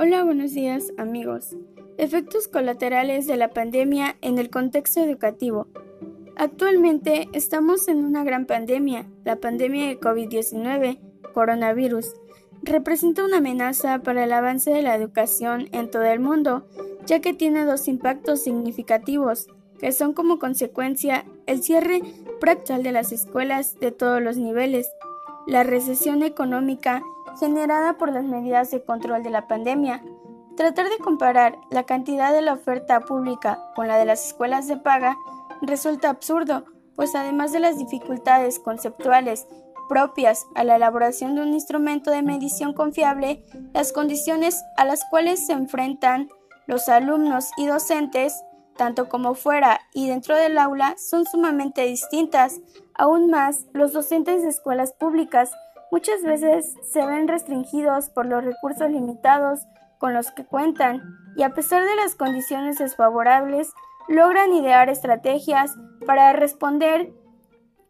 Hola, buenos días amigos. Efectos colaterales de la pandemia en el contexto educativo. Actualmente estamos en una gran pandemia, la pandemia de COVID-19, coronavirus. Representa una amenaza para el avance de la educación en todo el mundo, ya que tiene dos impactos significativos, que son como consecuencia el cierre práctico de las escuelas de todos los niveles, la recesión económica generada por las medidas de control de la pandemia. Tratar de comparar la cantidad de la oferta pública con la de las escuelas de paga resulta absurdo, pues además de las dificultades conceptuales propias a la elaboración de un instrumento de medición confiable, las condiciones a las cuales se enfrentan los alumnos y docentes, tanto como fuera y dentro del aula, son sumamente distintas. Aún más, los docentes de escuelas públicas muchas veces se ven restringidos por los recursos limitados con los que cuentan y a pesar de las condiciones desfavorables, logran idear estrategias para responder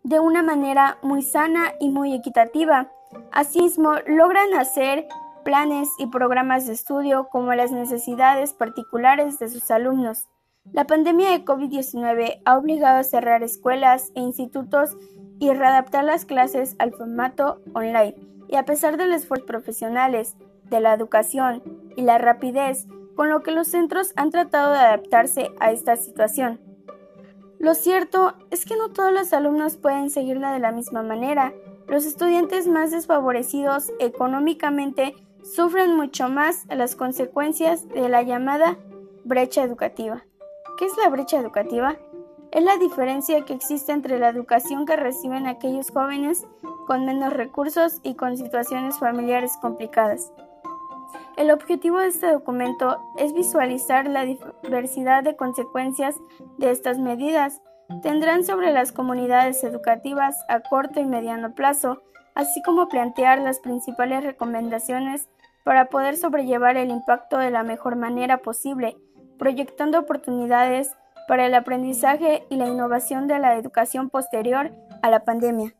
de una manera muy sana y muy equitativa. Asimismo, logran hacer planes y programas de estudio como las necesidades particulares de sus alumnos. La pandemia de COVID-19 ha obligado a cerrar escuelas e institutos y readaptar las clases al formato online. Y a pesar de los esfuerzos profesionales, de la educación y la rapidez con lo que los centros han tratado de adaptarse a esta situación. Lo cierto es que no todos los alumnos pueden seguirla de la misma manera. Los estudiantes más desfavorecidos económicamente sufren mucho más las consecuencias de la llamada brecha educativa. ¿Qué es la brecha educativa? Es la diferencia que existe entre la educación que reciben aquellos jóvenes con menos recursos y con situaciones familiares complicadas. El objetivo de este documento es visualizar la diversidad de consecuencias de estas medidas. Tendrán sobre las comunidades educativas a corto y mediano plazo, así como plantear las principales recomendaciones para poder sobrellevar el impacto de la mejor manera posible, proyectando oportunidades para el aprendizaje y la innovación de la educación posterior a la pandemia.